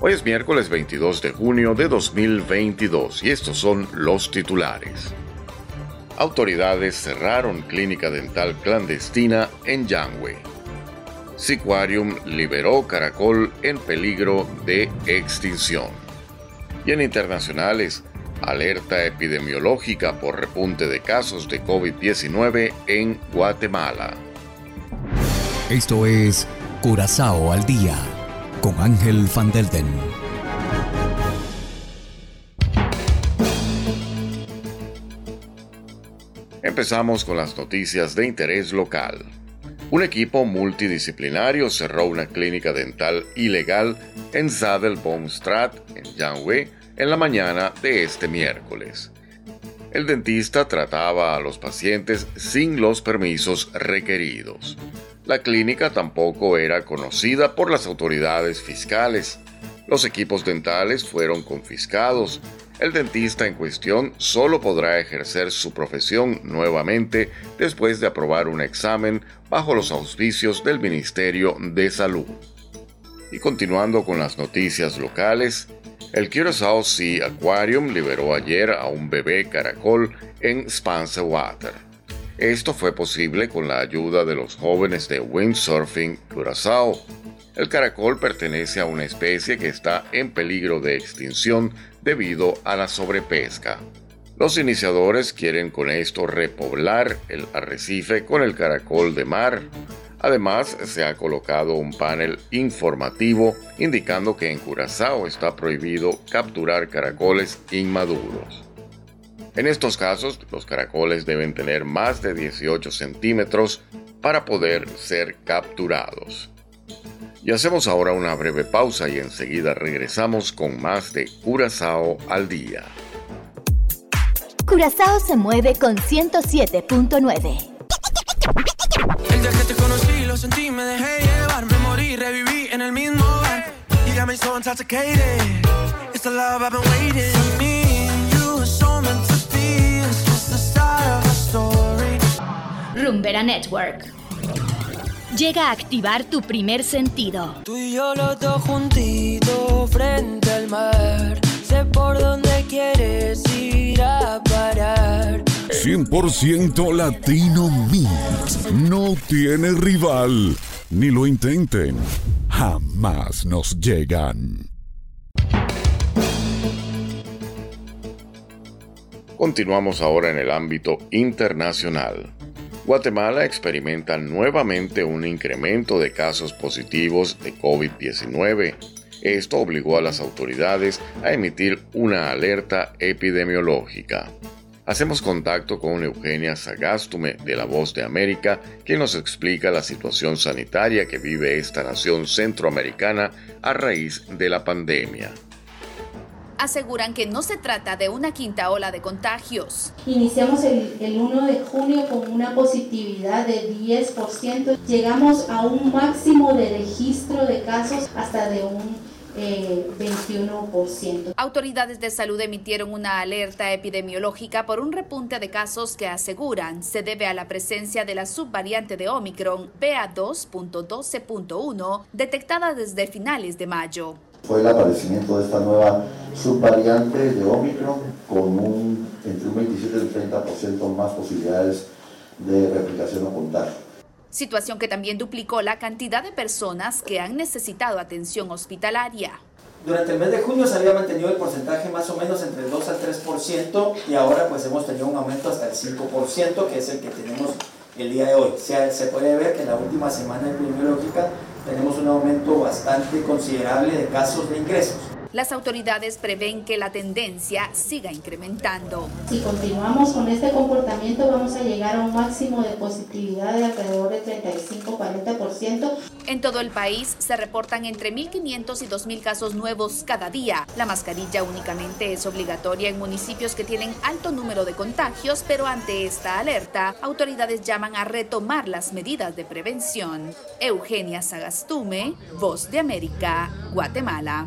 Hoy es miércoles 22 de junio de 2022 y estos son los titulares. Autoridades cerraron clínica dental clandestina en Yangwei. Siquarium liberó caracol en peligro de extinción. Y en internacionales, alerta epidemiológica por repunte de casos de COVID-19 en Guatemala. Esto es Curazao al día con Ángel Van Delden. Empezamos con las noticias de interés local. Un equipo multidisciplinario cerró una clínica dental ilegal en Sadelbaumstraat, en Yanhui, en la mañana de este miércoles. El dentista trataba a los pacientes sin los permisos requeridos. La clínica tampoco era conocida por las autoridades fiscales. Los equipos dentales fueron confiscados. El dentista en cuestión solo podrá ejercer su profesión nuevamente después de aprobar un examen bajo los auspicios del Ministerio de Salud. Y continuando con las noticias locales, el Curaçao Sea Aquarium liberó ayer a un bebé caracol en Spencer Water. Esto fue posible con la ayuda de los jóvenes de Windsurfing Curaçao. El caracol pertenece a una especie que está en peligro de extinción debido a la sobrepesca. Los iniciadores quieren con esto repoblar el arrecife con el caracol de mar. Además, se ha colocado un panel informativo indicando que en Curazao está prohibido capturar caracoles inmaduros. En estos casos, los caracoles deben tener más de 18 centímetros para poder ser capturados. Y hacemos ahora una breve pausa y enseguida regresamos con más de Curazao al día. Curazao se mueve con 107.9. El día que te conocí, lo sentí, me dejé llevar, me morí, reviví en el mismo bar. You got me so intoxicated. It's the love I've been waiting. Rumbera Network. Llega a activar tu primer sentido. Tú y yo los dos juntitos frente al mar. Sé por dónde quieres ir a parar. 100% Latino Mix. No tiene rival. Ni lo intenten. Jamás nos llegan. Continuamos ahora en el ámbito internacional. Guatemala experimenta nuevamente un incremento de casos positivos de COVID-19. Esto obligó a las autoridades a emitir una alerta epidemiológica. Hacemos contacto con Eugenia Sagastume de La Voz de América, quien nos explica la situación sanitaria que vive esta nación centroamericana a raíz de la pandemia aseguran que no se trata de una quinta ola de contagios. Iniciamos el, 1 de junio con una positividad de 10%. Llegamos a un máximo de registro de casos hasta de un 21%. Eh, Autoridades de salud emitieron una alerta epidemiológica por un repunte de casos que aseguran se debe a la presencia de la subvariante de Omicron BA2.12.1 detectada desde finales de mayo fue el aparecimiento de esta nueva subvariante de Omicron con un, entre un 27 y un 30% más posibilidades de replicación o contagio. Situación que también duplicó la cantidad de personas que han necesitado atención hospitalaria. Durante el mes de junio se había mantenido el porcentaje más o menos entre el 2 al 3% y ahora pues hemos tenido un aumento hasta el 5% que es el que tenemos el día de hoy. Se, se puede ver que en la última semana epidemiológica tenemos un aumento bastante considerable de casos de ingresos. Las autoridades prevén que la tendencia siga incrementando. Si continuamos con este comportamiento vamos a llegar a un máximo de positividad de alrededor de 35-40%. En todo el país se reportan entre 1.500 y 2.000 casos nuevos cada día. La mascarilla únicamente es obligatoria en municipios que tienen alto número de contagios, pero ante esta alerta, autoridades llaman a retomar las medidas de prevención. Eugenia Sagastume, Voz de América, Guatemala.